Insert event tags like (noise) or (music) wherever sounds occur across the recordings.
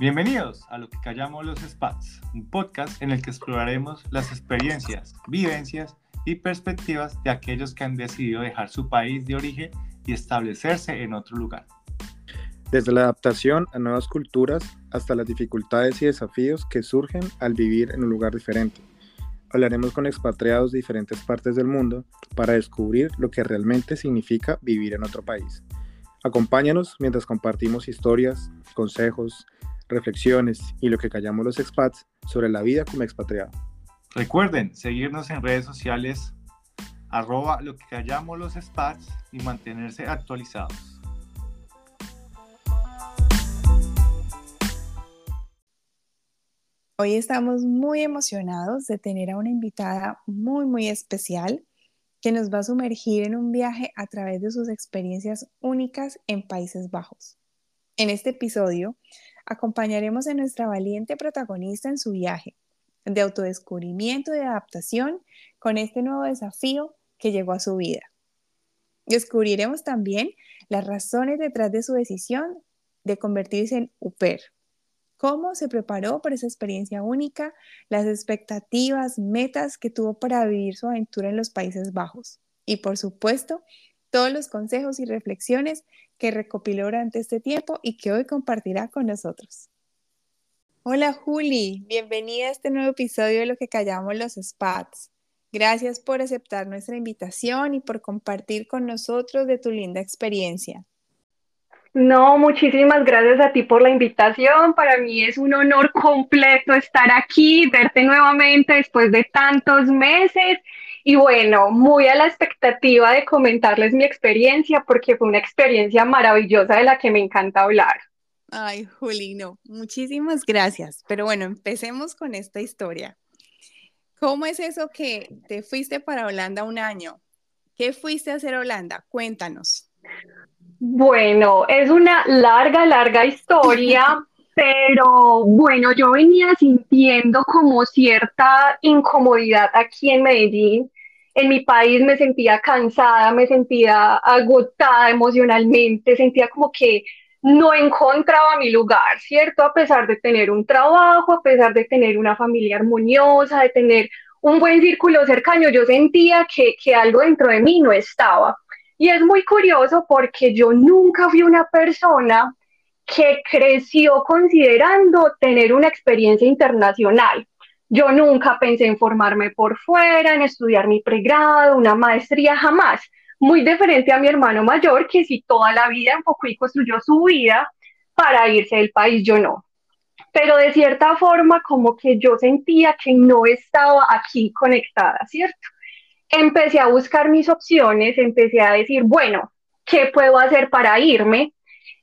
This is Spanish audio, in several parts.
Bienvenidos a lo que callamos los Spats, un podcast en el que exploraremos las experiencias, vivencias y perspectivas de aquellos que han decidido dejar su país de origen y establecerse en otro lugar. Desde la adaptación a nuevas culturas hasta las dificultades y desafíos que surgen al vivir en un lugar diferente. Hablaremos con expatriados de diferentes partes del mundo para descubrir lo que realmente significa vivir en otro país. Acompáñanos mientras compartimos historias, consejos, reflexiones y lo que callamos los expats sobre la vida como expatriado. Recuerden seguirnos en redes sociales arroba lo que callamos los expats y mantenerse actualizados. Hoy estamos muy emocionados de tener a una invitada muy, muy especial que nos va a sumergir en un viaje a través de sus experiencias únicas en Países Bajos. En este episodio acompañaremos a nuestra valiente protagonista en su viaje de autodescubrimiento y de adaptación con este nuevo desafío que llegó a su vida. Descubriremos también las razones detrás de su decisión de convertirse en UPER, cómo se preparó para esa experiencia única, las expectativas, metas que tuvo para vivir su aventura en los Países Bajos y por supuesto todos los consejos y reflexiones que recopiló durante este tiempo y que hoy compartirá con nosotros. Hola Juli, bienvenida a este nuevo episodio de Lo que callamos los Spats. Gracias por aceptar nuestra invitación y por compartir con nosotros de tu linda experiencia. No, muchísimas gracias a ti por la invitación. Para mí es un honor completo estar aquí, verte nuevamente después de tantos meses. Y bueno, muy a la expectativa de comentarles mi experiencia porque fue una experiencia maravillosa de la que me encanta hablar. Ay, Julino, muchísimas gracias. Pero bueno, empecemos con esta historia. ¿Cómo es eso que te fuiste para Holanda un año? ¿Qué fuiste a hacer a Holanda? Cuéntanos. Bueno, es una larga, larga historia, (laughs) pero bueno, yo venía sintiendo como cierta incomodidad aquí en Medellín. En mi país me sentía cansada, me sentía agotada emocionalmente, sentía como que no encontraba mi lugar, ¿cierto? A pesar de tener un trabajo, a pesar de tener una familia armoniosa, de tener un buen círculo cercano, yo sentía que, que algo dentro de mí no estaba. Y es muy curioso porque yo nunca fui una persona que creció considerando tener una experiencia internacional. Yo nunca pensé en formarme por fuera, en estudiar mi pregrado, una maestría, jamás. Muy diferente a mi hermano mayor, que si toda la vida enfocó y construyó su vida para irse del país, yo no. Pero de cierta forma, como que yo sentía que no estaba aquí conectada, ¿cierto? empecé a buscar mis opciones, empecé a decir, bueno, ¿qué puedo hacer para irme?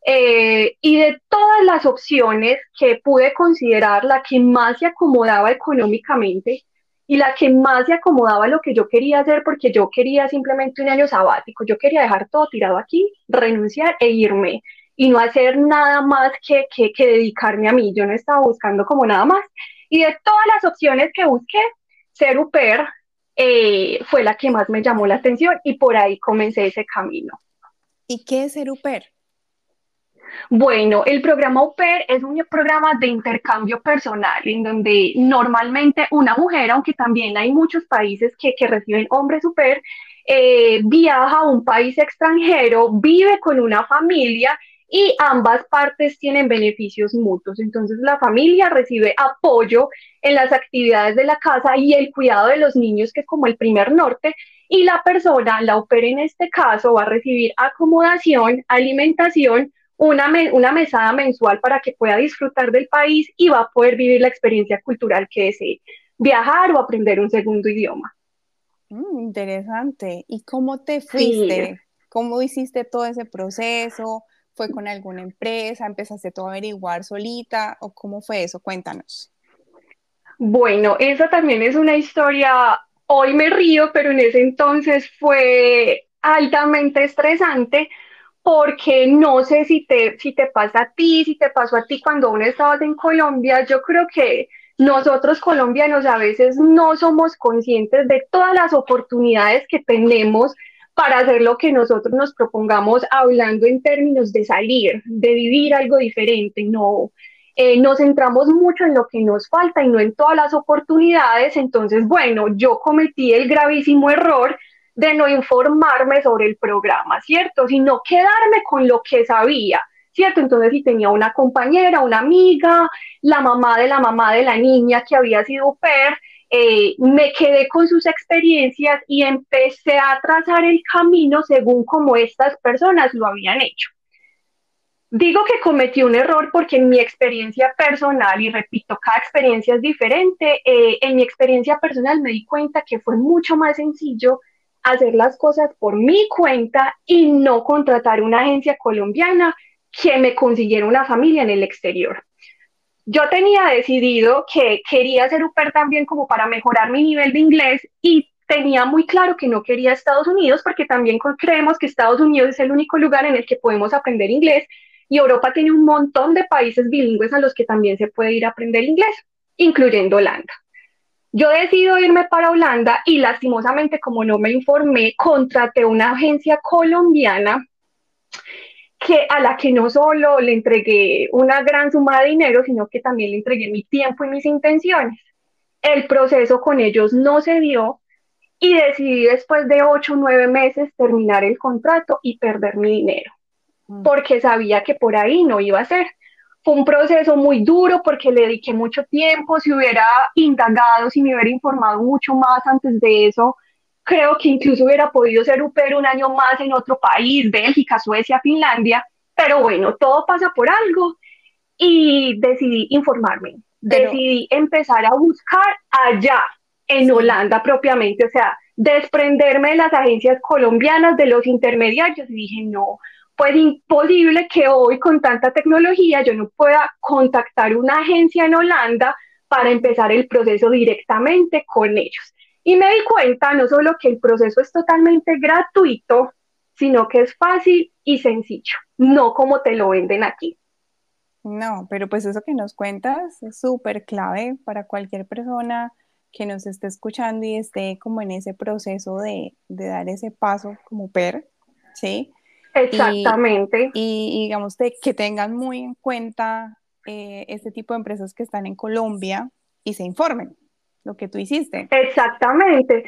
Eh, y de todas las opciones que pude considerar, la que más se acomodaba económicamente y la que más se acomodaba a lo que yo quería hacer, porque yo quería simplemente un año sabático, yo quería dejar todo tirado aquí, renunciar e irme y no hacer nada más que, que, que dedicarme a mí. Yo no estaba buscando como nada más. Y de todas las opciones que busqué, ser UPER, eh, fue la que más me llamó la atención y por ahí comencé ese camino. ¿Y qué es ser UPER? Bueno, el programa UPER es un programa de intercambio personal en donde normalmente una mujer, aunque también hay muchos países que, reciben hombres UPER, eh, viaja a un país extranjero, vive con una familia y ambas partes tienen beneficios mutuos. Entonces la familia recibe apoyo en las actividades de la casa y el cuidado de los niños, que es como el primer norte, y la persona, la opera en este caso, va a recibir acomodación, alimentación, una, una mesada mensual para que pueda disfrutar del país y va a poder vivir la experiencia cultural que desee, viajar o aprender un segundo idioma. Mm, interesante. ¿Y cómo te fuiste? ¿Cómo hiciste todo ese proceso? ¿Fue con alguna empresa? ¿Empezaste todo a averiguar solita? ¿O cómo fue eso? Cuéntanos. Bueno, esa también es una historia, hoy me río, pero en ese entonces fue altamente estresante porque no sé si te, si te pasa a ti, si te pasó a ti cuando aún estabas en Colombia, yo creo que nosotros colombianos a veces no somos conscientes de todas las oportunidades que tenemos para hacer lo que nosotros nos propongamos hablando en términos de salir, de vivir algo diferente, no eh, nos centramos mucho en lo que nos falta y no en todas las oportunidades. Entonces, bueno, yo cometí el gravísimo error de no informarme sobre el programa, ¿cierto? Sino quedarme con lo que sabía, ¿cierto? Entonces, si tenía una compañera, una amiga, la mamá de la mamá de la niña que había sido PER, eh, me quedé con sus experiencias y empecé a trazar el camino según como estas personas lo habían hecho. Digo que cometí un error porque en mi experiencia personal, y repito, cada experiencia es diferente, eh, en mi experiencia personal me di cuenta que fue mucho más sencillo hacer las cosas por mi cuenta y no contratar una agencia colombiana que me consiguiera una familia en el exterior. Yo tenía decidido que quería ser UPER también como para mejorar mi nivel de inglés y tenía muy claro que no quería Estados Unidos porque también creemos que Estados Unidos es el único lugar en el que podemos aprender inglés y Europa tiene un montón de países bilingües a los que también se puede ir a aprender inglés, incluyendo Holanda. Yo decido irme para Holanda y lastimosamente como no me informé, contraté una agencia colombiana que a la que no solo le entregué una gran suma de dinero, sino que también le entregué mi tiempo y mis intenciones. El proceso con ellos no se dio y decidí después de ocho o nueve meses terminar el contrato y perder mi dinero porque sabía que por ahí no iba a ser. Fue un proceso muy duro porque le dediqué mucho tiempo, si hubiera indagado, si me hubiera informado mucho más antes de eso, creo que incluso hubiera podido ser UPER un año más en otro país, Bélgica, Suecia, Finlandia, pero bueno, todo pasa por algo y decidí informarme, decidí empezar a buscar allá, en Holanda propiamente, o sea, desprenderme de las agencias colombianas, de los intermediarios, y dije, no, pues imposible que hoy con tanta tecnología yo no pueda contactar una agencia en Holanda para empezar el proceso directamente con ellos. Y me di cuenta no solo que el proceso es totalmente gratuito, sino que es fácil y sencillo, no como te lo venden aquí. No, pero pues eso que nos cuentas es súper clave para cualquier persona que nos esté escuchando y esté como en ese proceso de, de dar ese paso como PER, ¿sí? Exactamente. Y, digamos que tengan muy en cuenta eh, este tipo de empresas que están en Colombia y se informen lo que tú hiciste. Exactamente.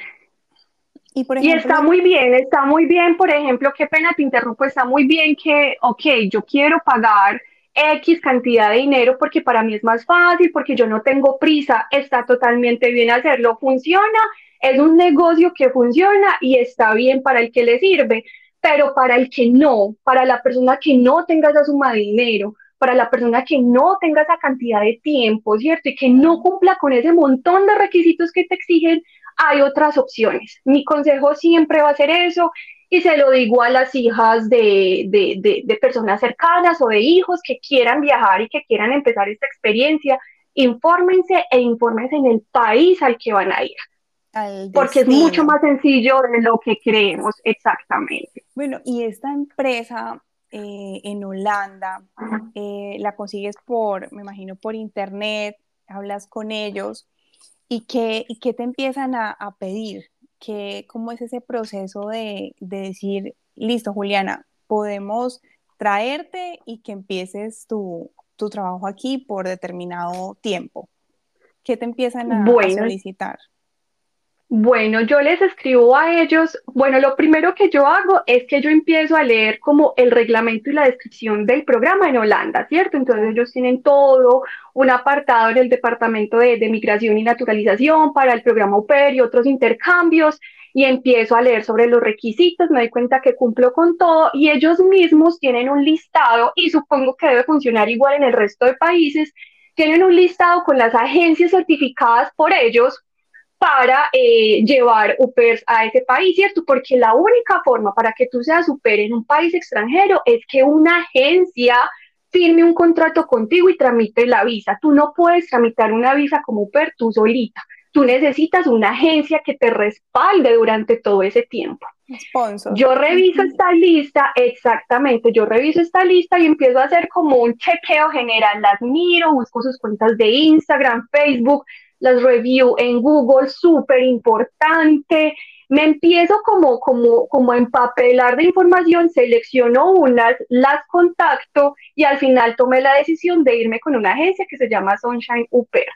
Y, por ejemplo, y está muy bien, está muy bien, por ejemplo, qué pena te interrumpo, está muy bien que, ok, yo quiero pagar X cantidad de dinero porque para mí es más fácil, porque yo no tengo prisa, está totalmente bien hacerlo, funciona, es un negocio que funciona y está bien para el que le sirve, pero para el que no, para la persona que no tenga esa suma de dinero, para la persona que no tenga esa cantidad de tiempo, ¿cierto? Y que no cumpla con ese montón de requisitos que te exigen, hay otras opciones. Mi consejo siempre va a ser eso y se lo digo a las hijas de, de, de, personas cercanas o de hijos que quieran viajar y que quieran empezar esta experiencia. Infórmense e infórmense en el país al que van a ir porque es mucho más sencillo de lo que creemos, exactamente. Bueno, y esta empresa eh, en Holanda, eh, la consigues por, me imagino, por internet, hablas con ellos, ¿y qué, y qué te empiezan a, pedir? ¿Qué, ¿Cómo es ese proceso de, de decir, listo, Juliana, podemos traerte y que empieces tu, tu trabajo aquí por determinado tiempo? ¿Qué te empiezan a, a solicitar? Bueno, yo les escribo a ellos, bueno, lo primero que yo hago es que yo empiezo a leer como el reglamento y la descripción del programa en Holanda, ¿cierto? Entonces ellos tienen todo un apartado en el Departamento de, Migración y Naturalización para el programa UPER y otros intercambios y empiezo a leer sobre los requisitos, me doy cuenta que cumplo con todo y ellos mismos tienen un listado y supongo que debe funcionar igual en el resto de países, tienen un listado con las agencias certificadas por ellos para eh, llevar UPERS a ese país, ¿cierto? Porque la única forma para que tú seas UPER en un país extranjero es que una agencia firme un contrato contigo y tramite la visa. Tú no puedes tramitar una visa como UPER tú solita. Tú necesitas una agencia que te respalde durante todo ese tiempo. Yo reviso esta lista, exactamente, yo reviso esta lista y empiezo a hacer como un chequeo general, las miro, busco sus cuentas de Instagram, Facebook, las review en Google, súper importante, me empiezo como, como, como a empapelar de información, selecciono unas, las contacto y al final tomé la decisión de irme con una agencia que se llama Sunshine Uper.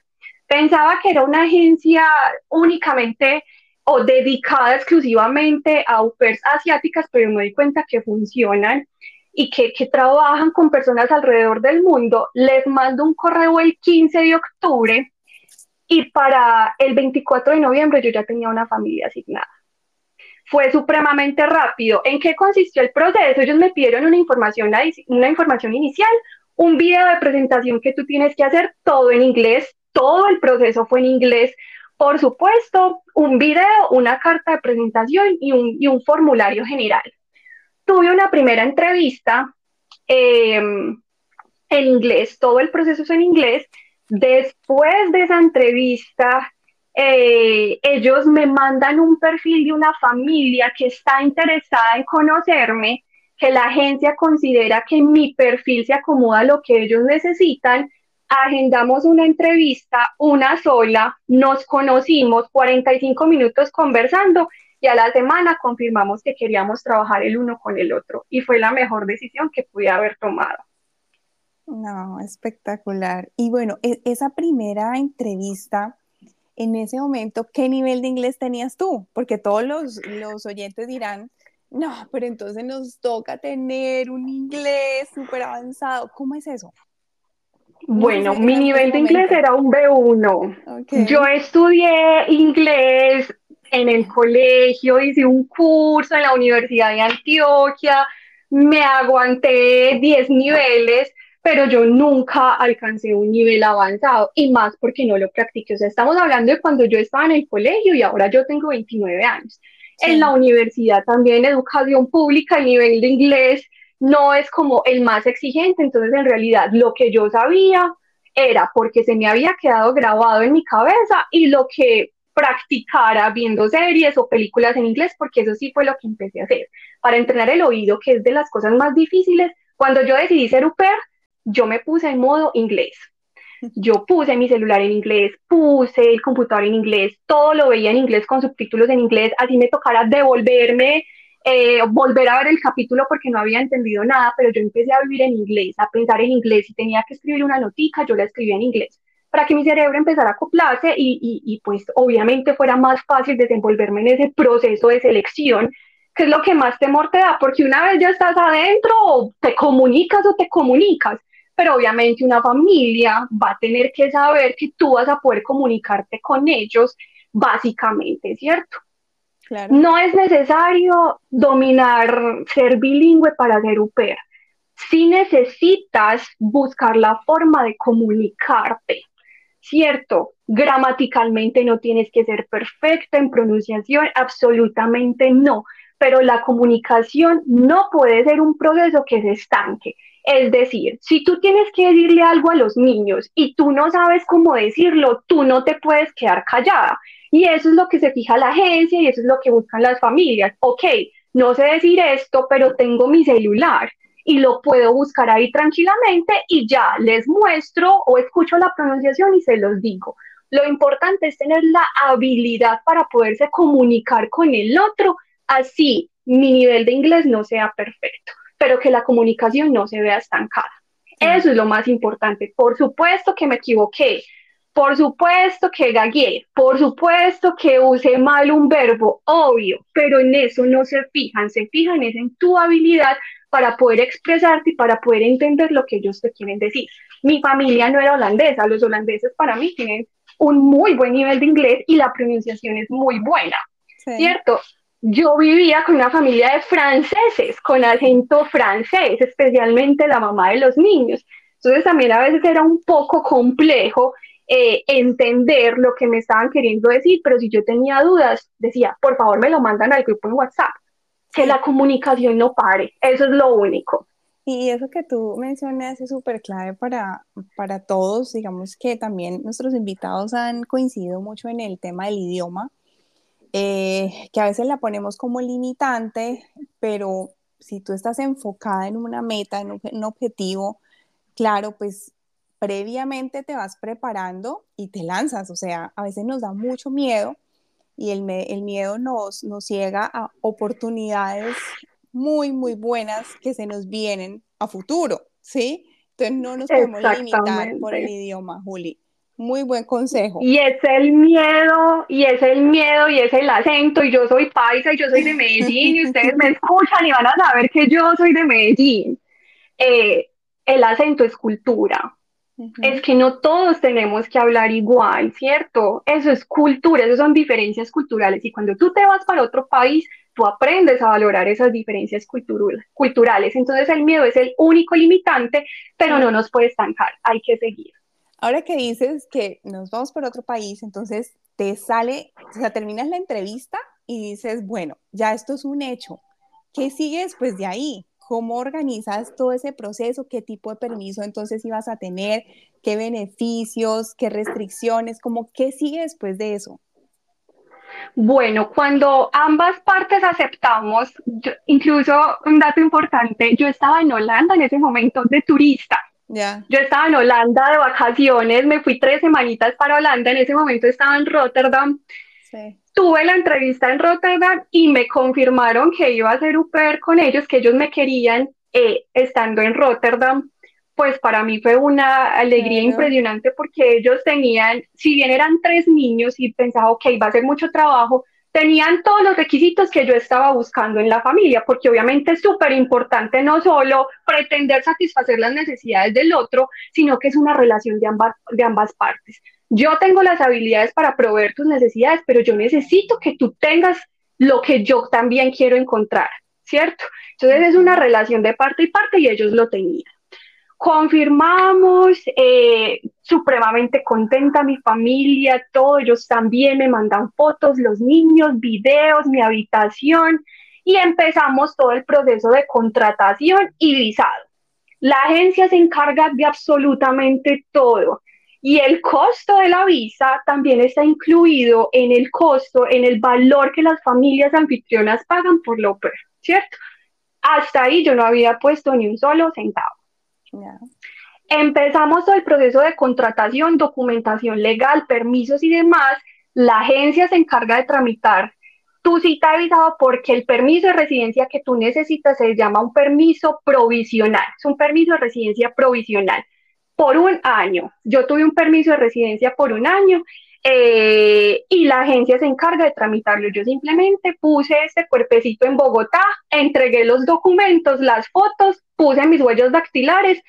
Pensaba que era una agencia únicamente o dedicada exclusivamente a UPERs asiáticas, pero me di cuenta que funcionan y que, que, trabajan con personas alrededor del mundo. Les mando un correo el 15 de octubre y para el 24 de noviembre yo ya tenía una familia asignada. Fue supremamente rápido. ¿En qué consistió el proceso? Ellos me pidieron una información, una información inicial, un video de presentación que tú tienes que hacer todo en inglés, todo el proceso fue en inglés, por supuesto, un video, una carta de presentación y un, y un formulario general. Tuve una primera entrevista em, en inglés, todo el proceso es en inglés. Después de esa entrevista, eh, ellos me mandan un perfil de una familia que está interesada en conocerme, que la agencia considera que mi perfil se acomoda a lo que ellos necesitan agendamos una entrevista, una sola, nos conocimos 45 minutos conversando y a la semana confirmamos que queríamos trabajar el uno con el otro y fue la mejor decisión que pude haber tomado. No, espectacular. Y bueno, e, esa primera entrevista, en ese momento, ¿qué nivel de inglés tenías tú? Porque todos los, los oyentes dirán, no, pero entonces nos toca tener un inglés súper avanzado. ¿Cómo es eso? Bueno, mi nivel de inglés era un B1. Yo estudié inglés en el colegio, hice un curso en la Universidad de Antioquia, me aguanté 10 niveles, pero yo nunca alcancé un nivel avanzado y más porque no lo practiqué. O sea, estamos hablando de cuando yo estaba en el colegio y ahora yo tengo 29 años. En la universidad también, educación pública, el nivel de inglés no es como el más exigente, entonces en realidad lo que yo sabía era porque se me había quedado grabado en mi cabeza y lo que practicara viendo series o películas en inglés, porque eso sí fue lo que empecé a hacer. Para entrenar el oído, que es de las cosas más difíciles, cuando yo decidí ser UPER, yo me puse en modo inglés. Yo puse mi celular en inglés, puse el computador en inglés, todo lo veía en inglés con subtítulos en inglés, así me tocara devolverme eh, volver a ver el capítulo porque no había entendido nada, pero yo empecé a vivir en inglés, a pensar en inglés. y tenía que escribir una notica, yo la escribía en inglés, para que mi cerebro empezara a acoplarse y, y, y pues obviamente fuera más fácil desenvolverme en ese proceso de selección, que es lo que más temor te da, porque una vez ya estás adentro, te comunicas o te comunicas, pero obviamente una familia va a tener que saber que tú vas a poder comunicarte con ellos, básicamente, ¿cierto? No es necesario dominar, ser bilingüe para ser UPER. Si necesitas buscar la forma de comunicarte, ¿cierto? Gramaticalmente no tienes que ser perfecta en pronunciación, absolutamente no, pero la comunicación no puede ser un proceso que se estanque. Es decir, si tú tienes que decirle algo a los niños y tú no sabes cómo decirlo, tú no te puedes quedar callada. Y eso es lo que se fija la agencia y eso es lo que buscan las familias. Ok, no sé decir esto, pero tengo mi celular y lo puedo buscar ahí tranquilamente y ya les muestro o escucho la pronunciación y se los digo. Lo importante es tener la habilidad para poderse comunicar con el otro, así mi nivel de inglés no sea perfecto, pero que la comunicación no se vea estancada. Eso es lo más importante. Por supuesto que me equivoqué, por supuesto que gagué, por supuesto que usé mal un verbo, obvio, pero en eso no se fijan, se fijan es en tu habilidad para poder expresarte y para poder entender lo que ellos te quieren decir. Mi familia no era holandesa, los holandeses para mí tienen un muy buen nivel de inglés y la pronunciación es muy buena, ¿cierto? Yo vivía con una familia de franceses, con acento francés, especialmente la mamá de los niños. Entonces también a veces era un poco complejo eh, entender lo que me estaban queriendo decir, pero si yo tenía dudas, decía, por favor me lo mandan al grupo en WhatsApp, que la comunicación no pare, eso es lo único. Y eso que tú mencionas es súper clave para, para todos, digamos que también nuestros invitados han coincidido mucho en el tema del idioma, eh, que a veces la ponemos como limitante, pero si tú estás enfocada en una meta, en un objetivo, claro, pues previamente te vas preparando y te lanzas, o sea, a veces nos da mucho miedo y el, el miedo nos, nos ciega a oportunidades muy, muy buenas que se nos vienen a futuro, ¿sí? Entonces no nos podemos limitar por el idioma, Juli. Muy buen consejo. Y es el miedo, y es el miedo, y es el acento, y yo soy paisa, y yo soy de Medellín, y ustedes me escuchan y van a saber que yo soy de Medellín. Eh, el acento es cultura. Es que no todos tenemos que hablar igual, ¿cierto? Eso es cultura, eso son diferencias culturales. Y cuando tú te vas para otro país, tú aprendes a valorar esas diferencias culturales. Entonces el miedo es el único limitante, pero no nos puede estancar, hay que seguir. Ahora que dices que nos vamos por otro país, entonces te sale, o sea, terminas la entrevista y dices, bueno, ya esto es un hecho. ¿Qué sigue después de ahí? ¿Cómo organizas todo ese proceso? ¿Qué tipo de permiso entonces ibas a tener? ¿Qué beneficios? ¿Qué restricciones? ¿Cómo qué sigue después de eso? Bueno, cuando ambas partes aceptamos, incluso un dato importante, yo estaba en Holanda en ese momento de turista. Yo estaba en Holanda de vacaciones, me fui tres semanitas para Holanda, en ese momento estaba en Rotterdam. Tuve la entrevista en Rotterdam y me confirmaron que iba a hacer UPR con ellos, que ellos me querían eh, estando en Rotterdam. Pues para mí fue una alegría impresionante porque ellos tenían, si bien eran tres niños y pensaba, ok, va a ser mucho trabajo, tenían todos los requisitos que yo estaba buscando en la familia, porque obviamente es súper importante no solo pretender satisfacer las necesidades del otro, sino que es una relación de ambas, de ambas partes. Yo tengo las habilidades para proveer tus necesidades, pero yo necesito que tú tengas lo que yo también quiero encontrar, ¿cierto? Entonces es una relación de parte y parte y ellos lo tenían. Confirmamos, eh, supremamente contenta mi familia, todos ellos también me mandan fotos, los niños, videos, mi habitación y empezamos todo el proceso de contratación y visado. La agencia se encarga de absolutamente todo y el costo de la visa también está incluido en el costo, en el valor que las familias anfitrionas pagan por lo ¿cierto? Hasta ahí yo no había puesto ni un solo centavo. Empezamos todo el proceso de contratación, documentación legal, permisos y demás. La agencia se encarga de tramitar tu cita de visado porque el permiso de residencia que tú necesitas se llama un permiso provisional. Es un permiso de residencia provisional por un año. Yo tuve un permiso de residencia por un año eh, y la agencia se encarga de tramitarlo. Yo simplemente puse este cuerpecito en Bogotá, entregué los documentos, las fotos, puse mis huellas dactilares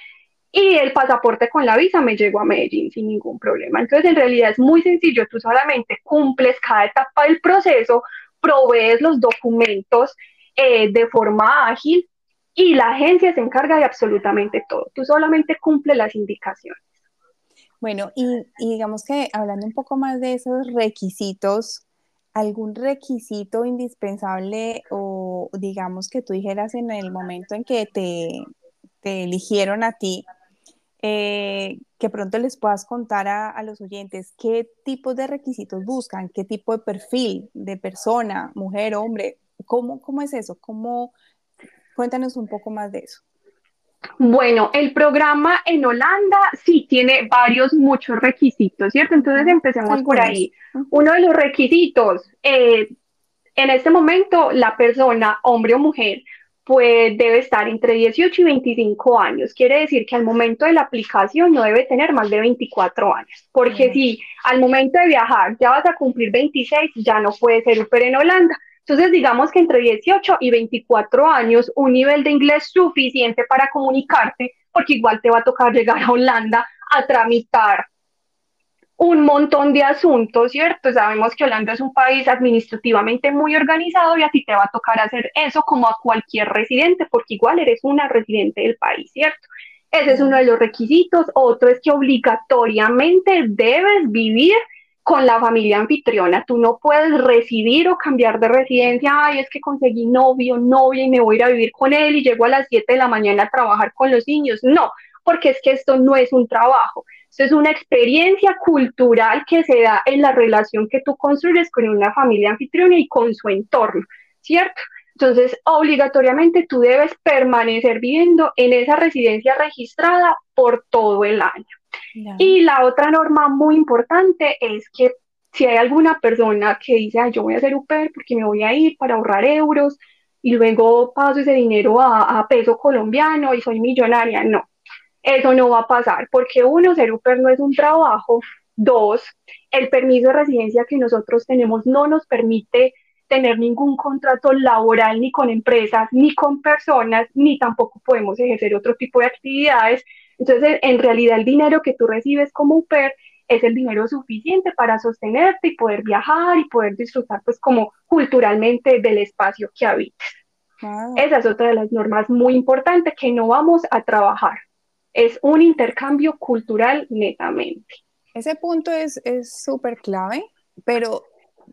y el pasaporte con la visa me llegó a Medellín sin ningún problema. Entonces, en realidad es muy sencillo, tú solamente cumples cada etapa del proceso, provees los documentos eh, de forma ágil y la agencia se encarga de absolutamente todo. Tú solamente cumples las indicaciones. Bueno, y, digamos que hablando un poco más de esos requisitos, ¿algún requisito indispensable o digamos que tú dijeras en el momento en que te, eligieron a ti, eh, que pronto les puedas contar a, los oyentes qué tipo de requisitos buscan, qué tipo de perfil de persona, mujer, hombre, cómo, cómo es eso, cómo, cuéntanos un poco más de eso. Bueno, el programa en Holanda sí tiene varios, muchos requisitos, ¿cierto? Entonces empecemos por ahí. Uno de los requisitos, eh, en este momento la persona, hombre o mujer, pues debe estar entre 18 y 25 años. Quiere decir que al momento de la aplicación no debe tener más de 24 años, porque si al momento de viajar ya vas a cumplir 26, ya no puede ser UPER en Holanda. Entonces, digamos que entre 18 y 24 años, un nivel de inglés suficiente para comunicarte, porque igual te va a tocar llegar a Holanda a tramitar un montón de asuntos, ¿cierto? Sabemos que Holanda es un país administrativamente muy organizado y a ti te va a tocar hacer eso como a cualquier residente, porque igual eres una residente del país, ¿cierto? Ese es uno de los requisitos. Otro es que obligatoriamente debes vivir con la familia anfitriona. Tú no puedes residir o cambiar de residencia. Ay, es que conseguí novio, novia y me voy a ir a vivir con él y llego a las 7 de la mañana a trabajar con los niños. No, porque es que esto no es un trabajo. Esto es una experiencia cultural que se da en la relación que tú construyes con una familia anfitriona y con su entorno, ¿cierto? Entonces, obligatoriamente tú debes permanecer viviendo en esa residencia registrada por todo el año. Y la otra norma muy importante es que Si hay alguna persona que dice, yo voy a hacer UPER porque me voy a ir para ahorrar euros y luego paso ese dinero a, a peso colombiano y soy millonaria, no, eso no va a pasar porque uno, ser UPER no es un trabajo, dos, el permiso de residencia que nosotros tenemos no nos permite tener ningún contrato laboral ni con empresas, ni con personas, ni tampoco podemos ejercer otro tipo de actividades. Entonces, en realidad el dinero que tú recibes como UPER es el dinero suficiente para sostenerte y poder viajar y poder disfrutar pues como culturalmente del espacio que habites. Esa es otra de las normas muy importantes que no vamos a trabajar. Es un intercambio cultural netamente. Ese punto es súper clave, pero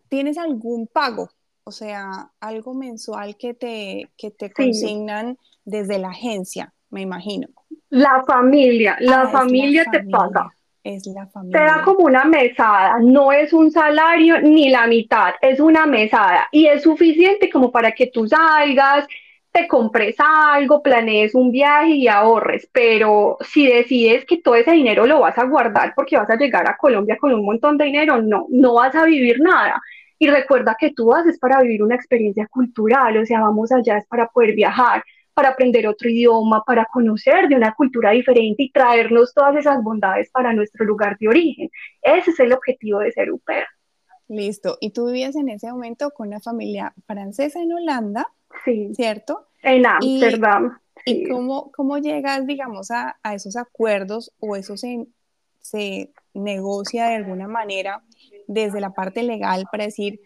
¿tienes algún pago o sea, algo mensual que te, que te consignan desde la agencia, me imagino. La familia, la ah, familia te paga. Es la familia. Te da como una mesada, no es un salario ni la mitad, es una mesada y es suficiente como para que tú salgas, te compres algo, planees un viaje y ahorres, pero si decides que todo ese dinero lo vas a guardar porque vas a llegar a Colombia con un montón de dinero, no, no vas a vivir nada. Y recuerda que tú haces para vivir una experiencia cultural, o sea, vamos allá es para poder viajar, para aprender otro idioma, para conocer de una cultura diferente y traernos todas esas bondades para nuestro lugar de origen. Ese es el objetivo de ser UPER. Listo. ¿Y tú vivías en ese momento con una familia francesa en Holanda? Sí. ¿Cierto? En Ámsterdam. ¿Y, cómo, cómo llegas, digamos, a, a esos acuerdos o eso se, se negocia de alguna manera desde la parte legal para decir,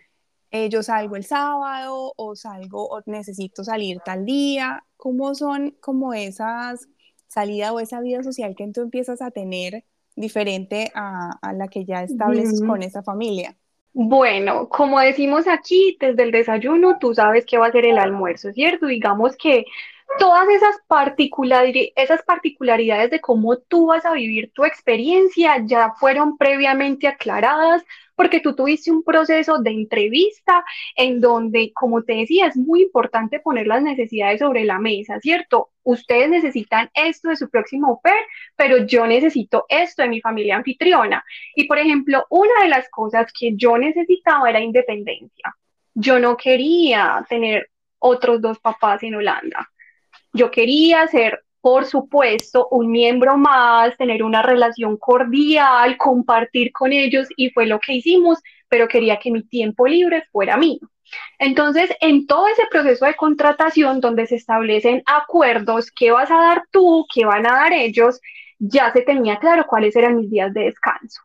eh, yo salgo el sábado o salgo o necesito salir tal día? ¿Cómo son como esas salidas o esa vida social que tú empiezas a tener diferente a, la que ya estableces con esa familia? Bueno, como decimos aquí, desde el desayuno tú sabes qué va a ser el almuerzo, ¿cierto? Digamos que todas esas, esas particularidades de cómo tú vas a vivir tu experiencia ya fueron previamente aclaradas porque tú tuviste un proceso de entrevista en donde, como te decía, es muy importante poner las necesidades sobre la mesa, ¿cierto? Ustedes necesitan esto de su próximo oper, pero yo necesito esto de mi familia anfitriona. Y, por ejemplo, una de las cosas que yo necesitaba era independencia. Yo no quería tener otros dos papás en Holanda. Yo quería ser por supuesto, un miembro más, tener una relación cordial, compartir con ellos y fue lo que hicimos, pero quería que mi tiempo libre fuera mío. Entonces, en todo ese proceso de contratación donde se establecen acuerdos, qué vas a dar tú, qué van a dar ellos, ya se tenía claro cuáles eran mis días de descanso.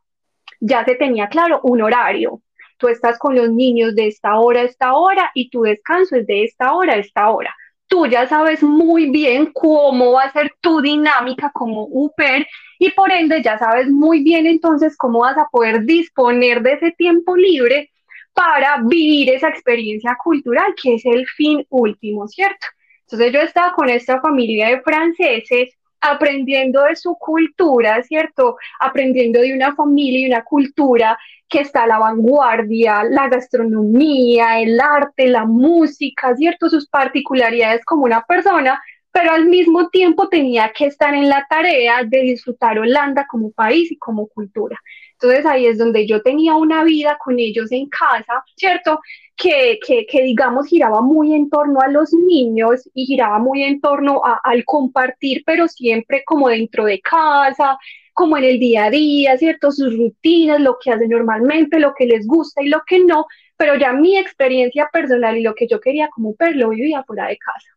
Ya se tenía claro un horario. Tú estás con los niños de esta hora a esta hora y tu descanso es de esta hora a esta hora tú ya sabes muy bien cómo va a ser tu dinámica como UPER y por ende ya sabes muy bien entonces cómo vas a poder disponer de ese tiempo libre para vivir esa experiencia cultural que es el fin último, ¿cierto? Entonces yo estaba con esta familia de franceses aprendiendo de su cultura, ¿cierto? Aprendiendo de una familia y una cultura que está a la vanguardia, la gastronomía, el arte, la música, ¿cierto? Sus particularidades como una persona, pero al mismo tiempo tenía que estar en la tarea de disfrutar Holanda como país y como cultura. Entonces ahí es donde yo tenía una vida con ellos en casa, ¿cierto? Que, que, que digamos giraba muy en torno a los niños y giraba muy en torno al compartir, pero siempre como dentro de casa, como en el día a día, ¿cierto? Sus rutinas, lo que hacen normalmente, lo que les gusta y lo que no, pero ya mi experiencia personal y lo que yo quería como per lo vivía fuera de casa.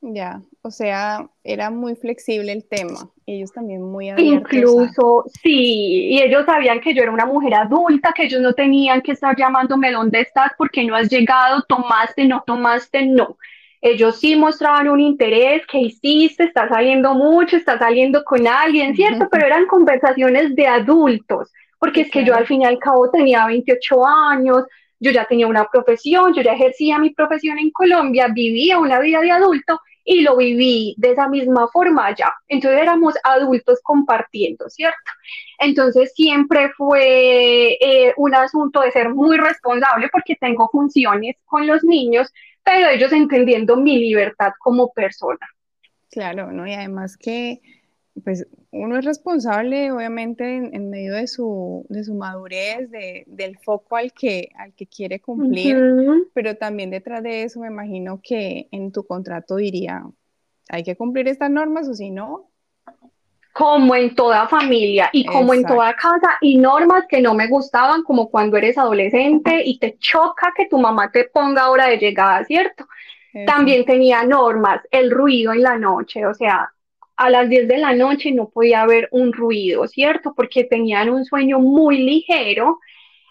Ya, o sea, era muy flexible el tema, ellos también muy abiertos. Incluso, sí, y ellos sabían que yo era una mujer adulta, que ellos no tenían que estar llamándome dónde estás, porque no has llegado, tomaste, no tomaste, no ellos sí mostraban un interés, que hiciste? Estás saliendo mucho, estás saliendo con alguien, ¿cierto? Pero eran conversaciones de adultos, porque es que yo al fin y al cabo tenía 28 años, yo ya tenía una profesión, yo ya ejercía mi profesión en Colombia, vivía una vida de adulto y lo viví de esa misma forma ya. Entonces éramos adultos compartiendo, ¿cierto? Entonces siempre fue eh, un asunto de ser muy responsable porque tengo funciones con los niños pero ellos entendiendo mi libertad como persona. Claro, ¿no? Y además que pues uno es responsable, obviamente, en, medio de su, de su madurez, de, del foco al que, al que quiere cumplir, pero también detrás de eso me imagino que en tu contrato diría, hay que cumplir estas normas o si no. Como en toda familia y como en toda casa, y normas que no me gustaban, como cuando eres adolescente y te choca que tu mamá te ponga hora de llegada, ¿cierto? También tenía normas, el ruido en la noche, o sea, a las 10 de la noche no podía haber un ruido, ¿cierto? Porque tenían un sueño muy ligero,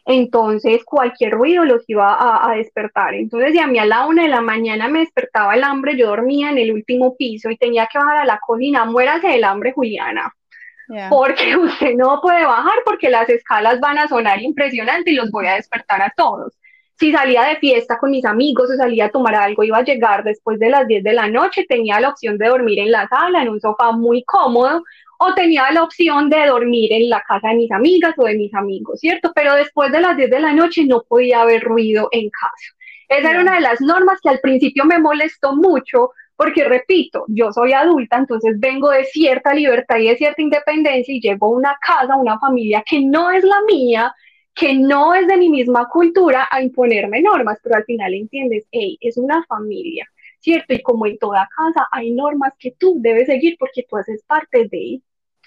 entonces cualquier ruido los iba a, despertar. Entonces, si a mí a la una de la mañana me despertaba el hambre, yo dormía en el último piso y tenía que bajar a la cocina, muérase del hambre, Juliana. Porque (laughs) usted no puede bajar porque las escalas van a sonar impresionante y los voy a despertar a todos si salía de fiesta con mis amigos o salía a tomar algo, iba a llegar después de las 10 de la noche, tenía la opción de dormir en la sala, en un sofá muy cómodo, o tenía la opción de dormir en la casa de mis amigas o de mis amigos, ¿cierto? Pero después de las 10 de la noche no podía haber ruido en casa. Esa era una de las normas que al principio me molestó mucho porque, repito, yo soy adulta, entonces vengo de cierta libertad y de cierta independencia y llego a una casa, una familia que no es la mía, que no es de mi misma cultura a imponerme normas, pero al final entiendes, hey, es una familia, ¿cierto? Y como en toda casa hay normas que tú debes seguir porque tú haces parte de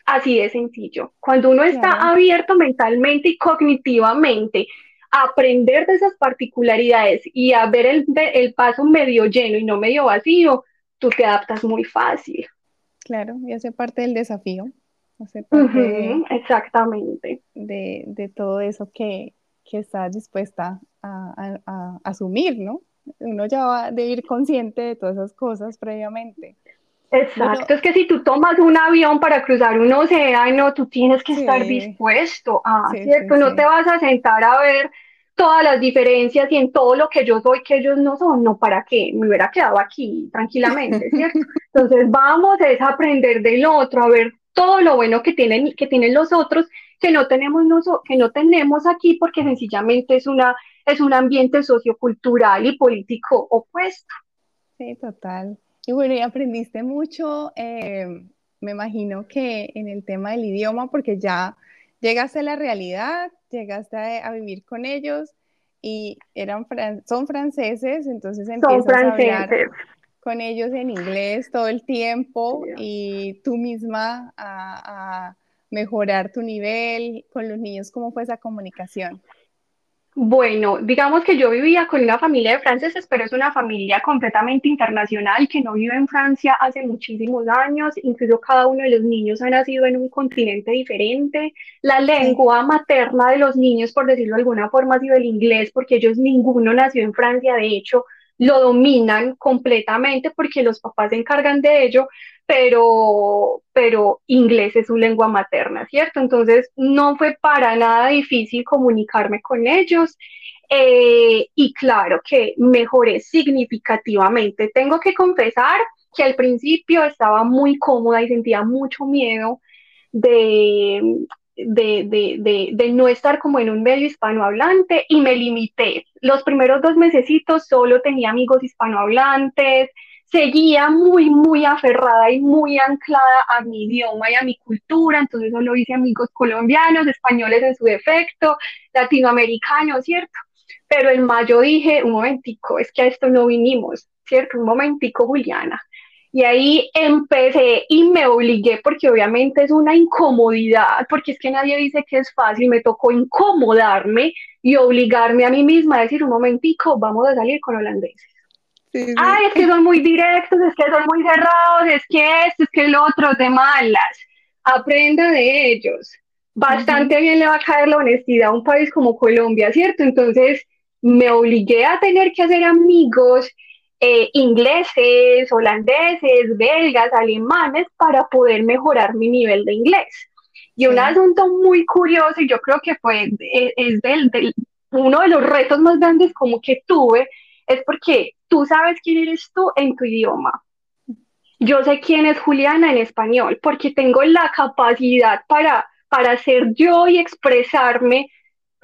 Así de sencillo. Cuando uno está abierto mentalmente y cognitivamente a aprender de esas particularidades y a ver el, el paso medio lleno y no medio vacío, tú te adaptas muy fácil. Claro, y hace parte del desafío exactamente. De, todo eso que, que estás dispuesta a, asumir, ¿no? Uno ya va a ir consciente de todas esas cosas previamente. Exacto, es que si tú tomas un avión para cruzar un océano, tú tienes que estar dispuesto a, ¿cierto? no te vas a sentar a ver todas las diferencias y en todo lo que yo soy que ellos no son, no, ¿para qué? Me hubiera quedado aquí tranquilamente, ¿cierto? (laughs) Entonces vamos a aprender del otro, a ver todo lo bueno que tienen, que tienen los otros que no tenemos, que no tenemos aquí porque sencillamente es, una, es un ambiente sociocultural y político opuesto. Sí, total. Y bueno, y aprendiste mucho, eh, me imagino que en el tema del idioma, porque ya llegaste a la realidad, llegaste a, vivir con ellos y eran son franceses, entonces empiezas a hablar con ellos en inglés todo el tiempo y tú misma a, mejorar tu nivel con los niños, ¿cómo fue esa comunicación? Bueno, digamos que yo vivía con una familia de franceses, pero es una familia completamente internacional que no vive en Francia hace muchísimos años. Incluso cada uno de los niños ha nacido en un continente diferente. La lengua materna de los niños, por decirlo de alguna forma, ha sido el inglés, porque ellos ninguno nació en Francia. De hecho, lo dominan completamente porque los papás se encargan de ello, pero, pero inglés es su lengua materna, ¿cierto? Entonces no fue para nada difícil comunicarme con ellos. Eh, y claro que mejoré significativamente. Tengo que confesar que al principio estaba muy cómoda y sentía mucho miedo de, de, de, de, no estar como en un medio hispanohablante y me limité. Los primeros dos mesecitos solo tenía amigos hispanohablantes, seguía muy, muy aferrada y muy anclada a mi idioma y a mi cultura, entonces solo hice amigos colombianos, españoles en su defecto, latinoamericanos, ¿cierto? Pero en mayo dije, un momentico, es que a esto no vinimos, ¿cierto? Un momentico, Juliana y ahí empecé y me obligué porque obviamente es una incomodidad, porque es que nadie dice que es fácil, me tocó incomodarme y obligarme a mí misma a decir un momentico, vamos a salir con holandeses. Ay, es que son muy directos, es que son muy cerrados, es que esto, es que el otro, de malas. Aprenda de ellos. Bastante bien le va a caer la honestidad a un país como Colombia, ¿cierto? Entonces me obligué a tener que hacer amigos eh, ingleses, holandeses, belgas, alemanes para poder mejorar mi nivel de inglés. Y un asunto muy curioso, y yo creo que fue, eh, es del, del, uno de los retos más grandes como que tuve, es porque tú sabes quién eres tú en tu idioma. Yo sé quién es Juliana en español, porque tengo la capacidad para, para ser yo y expresarme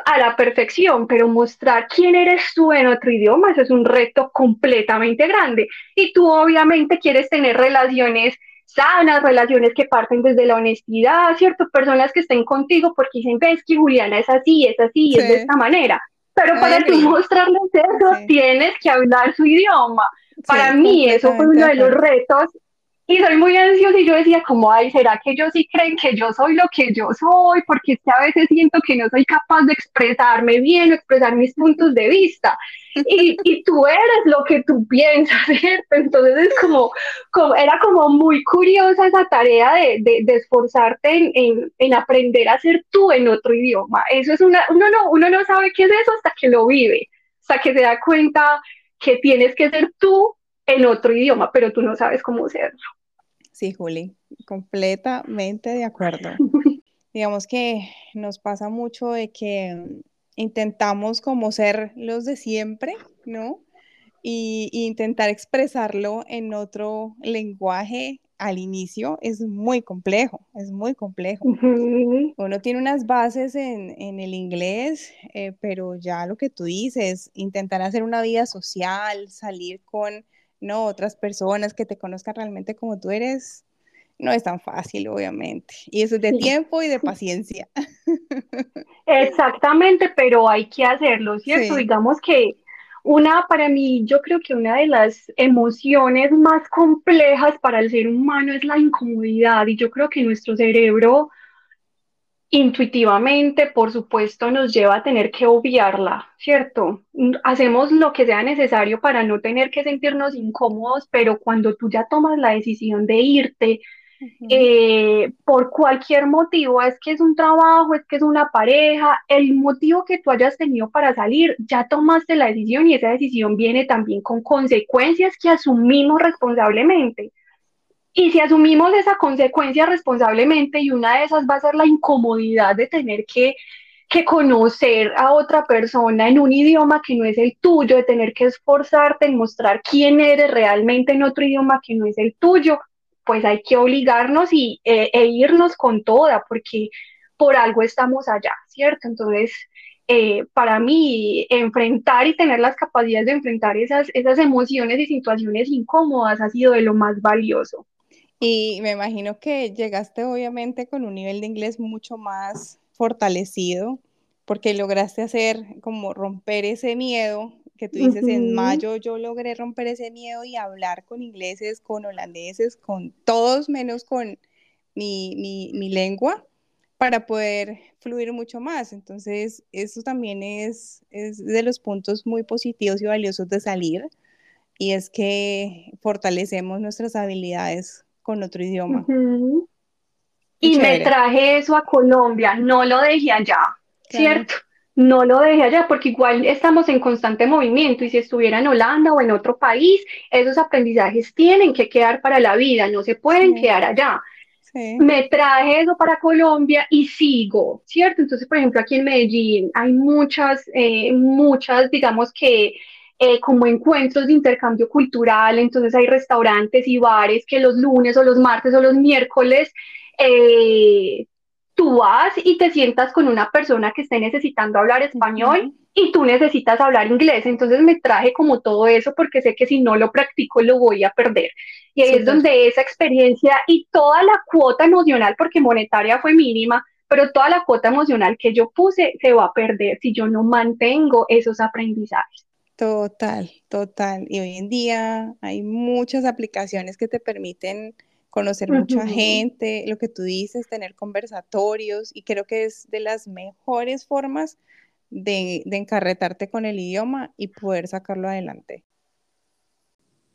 a la perfección, pero mostrar quién eres tú en otro idioma, eso es un reto completamente grande. Y tú obviamente quieres tener relaciones sanas, relaciones que parten desde la honestidad, ¿cierto? Personas que estén contigo porque dicen, ves que Juliana es así, es así, es de esta manera. Pero para tú mostrarles eso, tienes que hablar su idioma. Para mí eso fue uno de los retos y soy muy ansiosa y yo decía como, ay, ¿será que ellos sí creen que yo soy lo que yo soy? Porque a veces siento que no soy capaz de expresarme bien o expresar mis puntos de vista. Y, y tú eres lo que tú piensas, (laughs) ¿cierto? Entonces es como, como era como muy curiosa esa tarea de, de, de esforzarte en, en, en, aprender a ser tú en otro idioma. Eso es una, uno no, uno no sabe qué es eso hasta que lo vive, hasta que se da cuenta que tienes que ser tú en otro idioma, pero tú no sabes cómo serlo. Sí, Juli, completamente de acuerdo. (laughs) Digamos que nos pasa mucho de que intentamos como ser los de siempre, ¿no? Y, intentar expresarlo en otro lenguaje al inicio es muy complejo, es muy complejo. Uno tiene unas bases en, el inglés, eh, pero ya lo que tú dices, intentar hacer una vida social, salir con no otras personas que te conozcan realmente como tú eres, no es tan fácil, obviamente. Y eso es de tiempo y de (laughs) paciencia. Exactamente, pero hay que hacerlo, ¿cierto? Digamos que una, para mí, yo creo que una de las emociones más complejas para el ser humano es la incomodidad y yo creo que nuestro cerebro intuitivamente, por supuesto, nos lleva a tener que obviarla, ¿cierto? Hacemos lo que sea necesario para no tener que sentirnos incómodos, pero cuando tú ya tomas la decisión de irte, eh, por cualquier motivo, es que es un trabajo, es que es una pareja, el motivo que tú hayas tenido para salir, ya tomaste la decisión y esa decisión viene también con consecuencias que asumimos responsablemente. Y si asumimos esa consecuencia responsablemente y una de esas va a ser la incomodidad de tener que, que conocer a otra persona en un idioma que no es el tuyo, de tener que esforzarte en mostrar quién eres realmente en otro idioma que no es el tuyo, pues hay que obligarnos y, e, e irnos con toda, porque por algo estamos allá, ¿cierto? Entonces, eh, para mí, enfrentar y tener las capacidades de enfrentar esas, esas emociones y situaciones incómodas ha sido de lo más valioso. Y me imagino que llegaste obviamente con un nivel de inglés mucho más fortalecido, porque lograste hacer como romper ese miedo que tú dices, en mayo yo logré romper ese miedo y hablar con ingleses, con holandeses, con todos menos con mi, mi, mi lengua para poder fluir mucho más. Entonces, eso también es, es de los puntos muy positivos y valiosos de salir, y es que fortalecemos nuestras habilidades con otro idioma. Y me traje eso a Colombia, no lo dejé allá, ¿cierto? No lo dejé allá porque igual estamos en constante movimiento y si estuviera en Holanda o en otro país, esos aprendizajes tienen que quedar para la vida, no se pueden quedar allá. Me traje eso para Colombia y sigo, ¿cierto? Entonces, por ejemplo, aquí en Medellín hay muchas, eh, muchas, digamos que eh, como encuentros de intercambio cultural, entonces hay restaurantes y bares que los lunes o los martes o los miércoles eh, tú vas y te sientas con una persona que esté necesitando hablar español y tú necesitas hablar inglés. Entonces me traje como todo eso porque sé que si no lo practico lo voy a perder. Y ahí es donde esa experiencia y toda la cuota emocional, porque monetaria fue mínima, pero toda la cuota emocional que yo puse se va a perder si yo no mantengo esos aprendizajes. Total, total. Y hoy en día hay muchas aplicaciones que te permiten conocer mucha gente, lo que tú dices, tener conversatorios, y creo que es de las mejores formas de, de encarretarte con el idioma y poder sacarlo adelante.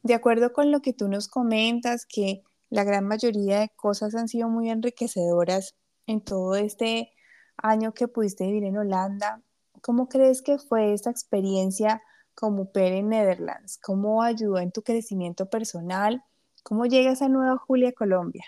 De acuerdo con lo que tú nos comentas, que la gran mayoría de cosas han sido muy enriquecedoras en todo este año que pudiste vivir en Holanda, ¿cómo crees que fue esta experiencia como PER en Netherlands? ¿Cómo ayudó en tu crecimiento personal? ¿Cómo llegas a Nueva Julia, Colombia?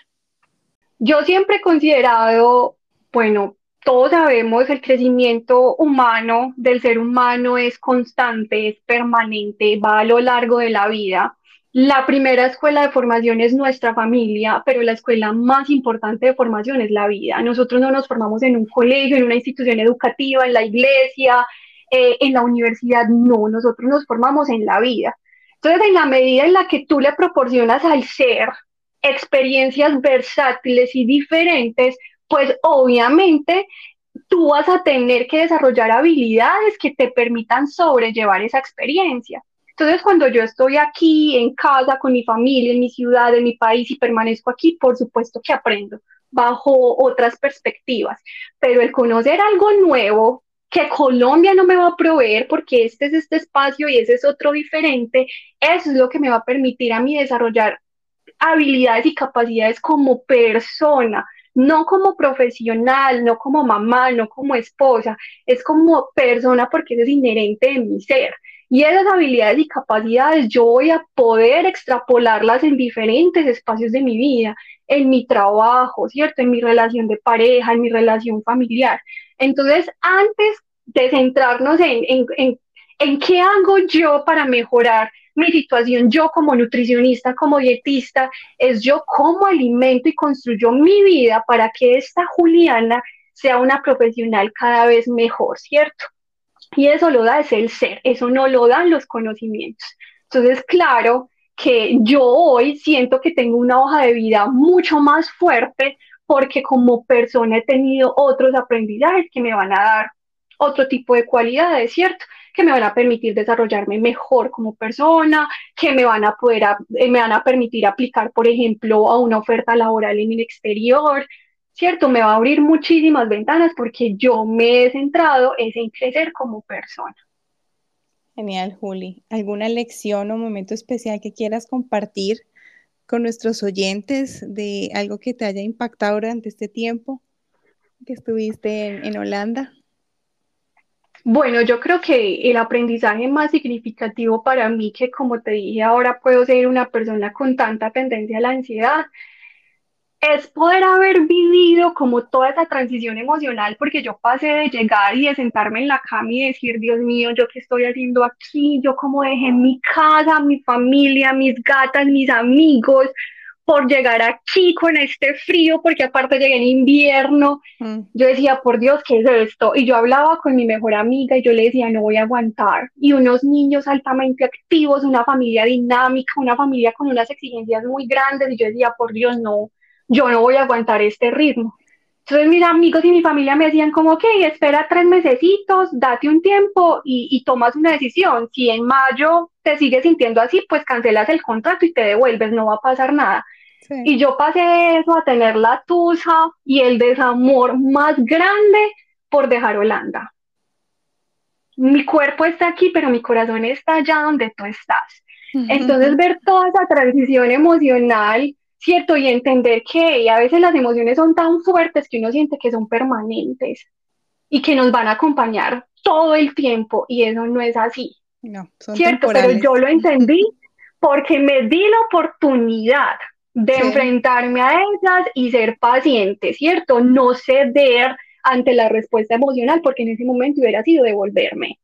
Yo siempre he considerado, bueno, todos sabemos el crecimiento humano del ser humano es constante, es permanente, va a lo largo de la vida. La primera escuela de formación es nuestra familia, pero la escuela más importante de formación es la vida. Nosotros no nos formamos en un colegio, en una institución educativa, en la iglesia, eh, en la universidad, no, nosotros nos formamos en la vida. Entonces, en la medida en la que tú le proporcionas al ser experiencias versátiles y diferentes, pues obviamente tú vas a tener que desarrollar habilidades que te permitan sobrellevar esa experiencia. Entonces, cuando yo estoy aquí en casa, con mi familia, en mi ciudad, en mi país y permanezco aquí, por supuesto que aprendo bajo otras perspectivas, pero el conocer algo nuevo que Colombia no me va a proveer porque este es este espacio y ese es otro diferente, eso es lo que me va a permitir a mí desarrollar habilidades y capacidades como persona, no como profesional, no como mamá, no como esposa, es como persona porque eso es inherente en mi ser. Y esas habilidades y capacidades yo voy a poder extrapolarlas en diferentes espacios de mi vida, en mi trabajo, ¿cierto? En mi relación de pareja, en mi relación familiar. Entonces, antes de centrarnos en, en qué hago yo para mejorar mi situación, yo como nutricionista, como dietista, es yo cómo alimento y construyo mi vida para que esta Juliana sea una profesional cada vez mejor, ¿cierto? Y eso lo da es el ser, eso no lo dan los conocimientos. Entonces, claro que yo hoy siento que tengo una hoja de vida mucho más fuerte porque como persona he tenido otros aprendizajes que me van a dar otro tipo de cualidades, ¿cierto? Que me van a permitir desarrollarme mejor como persona, que me van a poder, eh, me van a permitir aplicar, por ejemplo, a una oferta laboral en el exterior, ¿cierto? Me va a abrir muchísimas ventanas porque yo me he centrado en crecer como persona. Genial, Juli. ¿Alguna lección o momento especial que quieras compartir con nuestros oyentes de algo que te haya impactado durante este tiempo que estuviste en, Holanda? Bueno, yo creo que el aprendizaje más significativo para mí, que como te dije, ahora puedo ser una persona con tanta tendencia a la ansiedad, es poder haber vivido como toda esa transición emocional, porque yo pasé de llegar y de sentarme en la cama y decir, Dios mío, ¿yo qué estoy haciendo aquí? Yo como dejé mi casa, mi familia, mis gatas, mis amigos, por llegar aquí con este frío, porque aparte llegué en invierno. Mm. Yo decía, por Dios, ¿qué es esto? Y yo hablaba con mi mejor amiga y yo le decía, no voy a aguantar. Y unos niños altamente activos, una familia dinámica, una familia con unas exigencias muy grandes. Y yo decía, por Dios, no, yo no voy a aguantar este ritmo. Entonces mis amigos y mi familia me decían como, ok, espera tres mesecitos, date un tiempo y, tomas una decisión. Si en mayo te sigues sintiendo así, pues cancelas el contrato y te devuelves, no va a pasar nada. Y yo pasé eso a tener la tusa y el desamor más grande por dejar Holanda. Mi cuerpo está aquí, pero mi corazón está allá donde tú estás. Entonces ver toda esa transición emocional ¿cierto? Y entender que a veces las emociones son tan fuertes que uno siente que son permanentes y que nos van a acompañar todo el tiempo y eso no es así. No, son ¿Cierto? Pero yo lo entendí porque me di la oportunidad de enfrentarme a ellas y ser paciente, ¿cierto? No ceder ante la respuesta emocional porque en ese momento hubiera sido devolverme.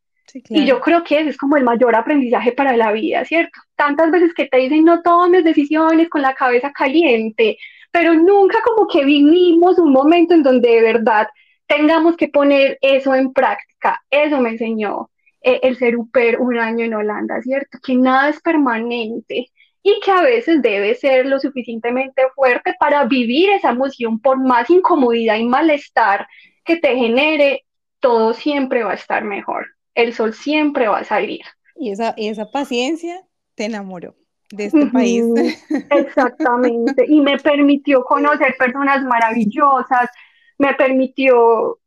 Y yo creo que ese es como el mayor aprendizaje para la vida, ¿cierto? Tantas veces que te dicen no tomes decisiones con la cabeza caliente, pero nunca como que vivimos un momento en donde de verdad tengamos que poner eso en práctica. Eso me enseñó eh, el ser UPER un año en Holanda, ¿cierto? Que nada es permanente y que a veces debe ser lo suficientemente fuerte para vivir esa emoción por más incomodidad y malestar que te genere, todo siempre va a estar mejor el sol siempre va a salir. Y esa, esa paciencia te enamoró de este país. (laughs) Exactamente, y me permitió conocer personas maravillosas, me permitió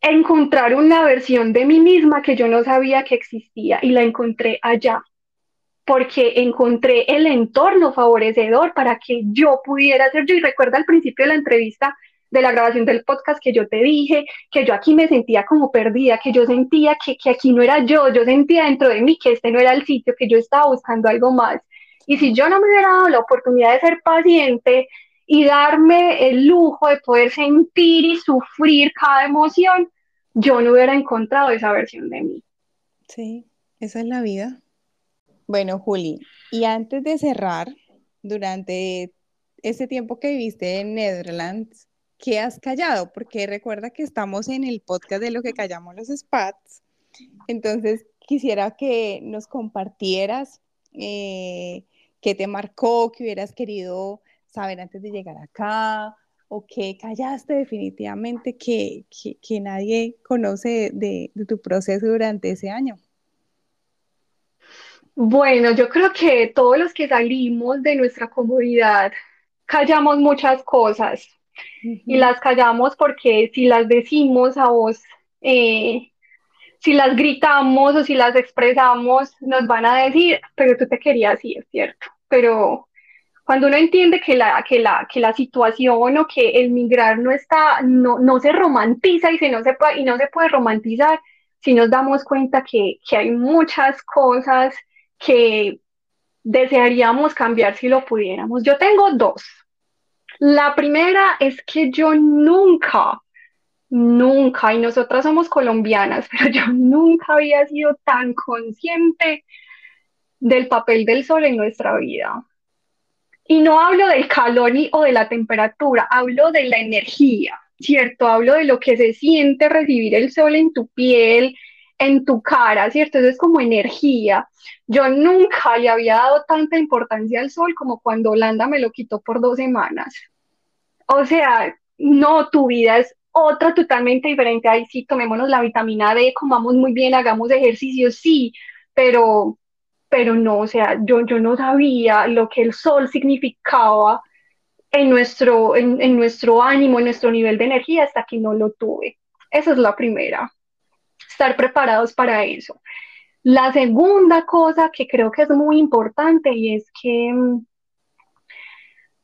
encontrar una versión de mí misma que yo no sabía que existía y la encontré allá, porque encontré el entorno favorecedor para que yo pudiera ser yo. Y recuerda al principio de la entrevista de la grabación del podcast que yo te dije, que yo aquí me sentía como perdida, que yo sentía que, que aquí no era yo, yo sentía dentro de mí que este no era el sitio, que yo estaba buscando algo más. Y si yo no me hubiera dado la oportunidad de ser paciente y darme el lujo de poder sentir y sufrir cada emoción, yo no hubiera encontrado esa versión de mí. Sí, esa es la vida. Bueno, Juli, y antes de cerrar, durante ese tiempo que viviste en Netherlands, ¿qué has callado? Porque recuerda que estamos en el podcast de lo que callamos los spats. Entonces, quisiera que nos compartieras eh, qué te marcó, qué hubieras querido saber antes de llegar acá? ¿O qué callaste definitivamente que, nadie conoce de, de tu proceso durante ese año? Bueno, yo creo que todos los que salimos de nuestra comodidad callamos muchas cosas y las callamos porque si las decimos a voz, eh, si las gritamos o si las expresamos, nos van a decir, pero tú te querías ir, ¿cierto? Pero cuando uno entiende que la, que la, que la situación o que el migrar no está, no, no se romantiza y, se no se, y no se puede romantizar, si nos damos cuenta que, que hay muchas cosas que desearíamos cambiar si lo pudiéramos. Yo tengo dos. La primera es que yo nunca, nunca, y nosotras somos colombianas, (laughs) pero yo nunca había sido tan consciente del papel del sol en nuestra vida. Y no hablo del calor ni, o de la temperatura, hablo de la energía, ¿cierto? Hablo de lo que se siente recibir el sol en tu piel, en tu cara, ¿cierto? Eso es como energía. Yo nunca le había dado tanta importancia al sol como cuando Holanda me lo quitó por dos semanas. O sea, no, tu vida es otra totalmente diferente. Ahí sí, tomémonos la vitamina D, comamos muy bien, hagamos ejercicio, sí, pero, pero no, o sea, yo, yo no sabía lo que el sol significaba en nuestro, en, en nuestro ánimo, en nuestro nivel de energía hasta que no lo tuve. Esa es la primera estar preparados para eso. La segunda cosa que creo que es muy importante y es que mm,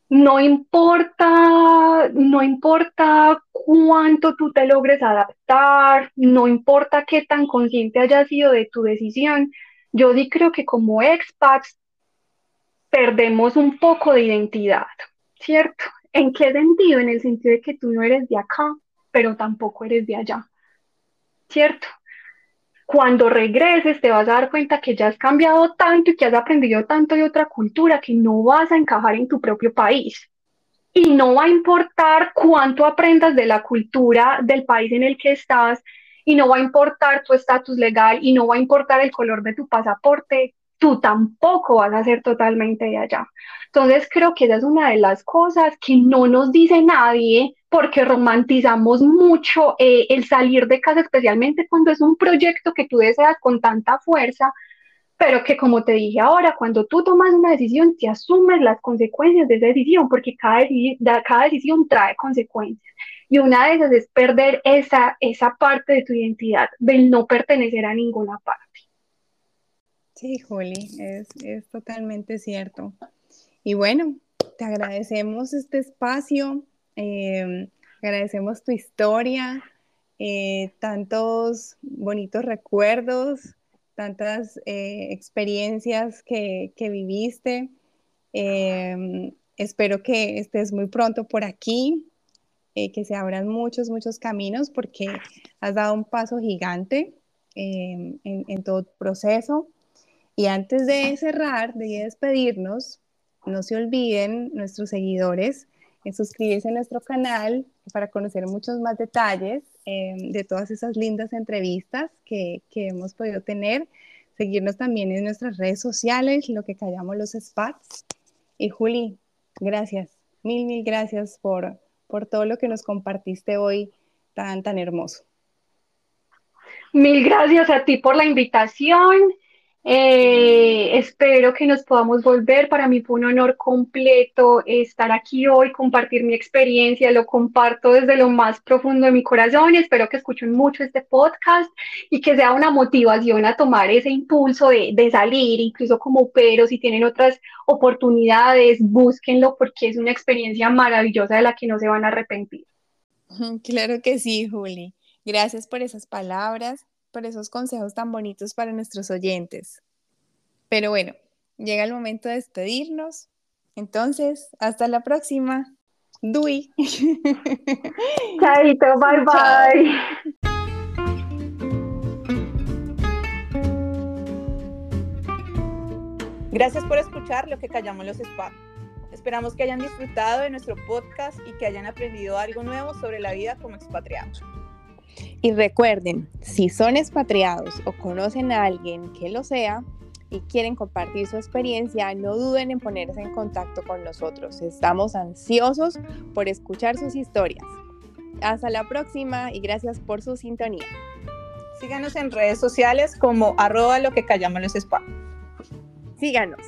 no importa, no importa cuánto tú te logres adaptar, no importa qué tan consciente hayas sido de tu decisión, yo sí creo que como expats perdemos un poco de identidad, ¿cierto? ¿En qué sentido? En el sentido de que tú no eres de acá, pero tampoco eres de allá, ¿cierto? Cuando regreses te vas a dar cuenta que ya has cambiado tanto y que has aprendido tanto de otra cultura que no vas a encajar en tu propio país. Y no va a importar cuánto aprendas de la cultura del país en el que estás, y no va a importar tu estatus legal, y no va a importar el color de tu pasaporte, tú tampoco vas a ser totalmente de allá. Entonces creo que esa es una de las cosas que no nos dice nadie porque romantizamos mucho eh, el salir de casa, especialmente cuando es un proyecto que tú deseas con tanta fuerza, pero que como te dije ahora, cuando tú tomas una decisión, te asumes las consecuencias de esa decisión, porque cada, cada decisión trae consecuencias. Y una de esas es perder esa, esa parte de tu identidad, del no pertenecer a ninguna parte. Sí, Juli, es, es totalmente cierto. Y bueno, te agradecemos este espacio, eh, agradecemos tu historia, eh, tantos bonitos recuerdos, tantas eh, experiencias que, que viviste. espero que estés muy pronto por aquí, que se abran muchos, muchos caminos porque has dado un paso gigante en, en todo tu proceso. Y antes de cerrar, de despedirnos, no se olviden, nuestros seguidores, en suscribirse a nuestro canal para conocer muchos más detalles em, de todas esas lindas entrevistas que, que, hemos podido tener. Seguirnos también en nuestras redes sociales, lo que callamos los spats. Y Juli, gracias, mil, mil gracias por, por todo lo que nos compartiste hoy tan, tan hermoso. Mil gracias a ti por la invitación. Eh, espero que nos podamos volver. Para mí fue un honor completo estar aquí hoy, compartir mi experiencia. Lo comparto desde lo más profundo de mi corazón. Espero que escuchen mucho este podcast y que sea una motivación a tomar ese impulso de, salir, incluso como pero si tienen otras oportunidades, búsquenlo porque es una experiencia maravillosa de la que no se van a arrepentir. (laughs) Claro que sí, Juli. Gracias por esas palabras por esos consejos tan bonitos para nuestros oyentes. Pero bueno, llega el momento de despedirnos. Entonces, hasta la próxima. Dui. (laughs) Chaito, bye bye. Gracias por escuchar lo que callamos los spa. Esperamos que hayan disfrutado de nuestro podcast y que hayan aprendido algo nuevo sobre la vida como expatriados. Y recuerden, si son expatriados o conocen a alguien que lo sea, y quieren compartir su experiencia, no duden en ponerse en contacto con nosotros. Estamos ansiosos por escuchar sus historias. Hasta la próxima y gracias por su sintonía. Síganos en redes sociales como arroba lo que callamos los spa. Síganos.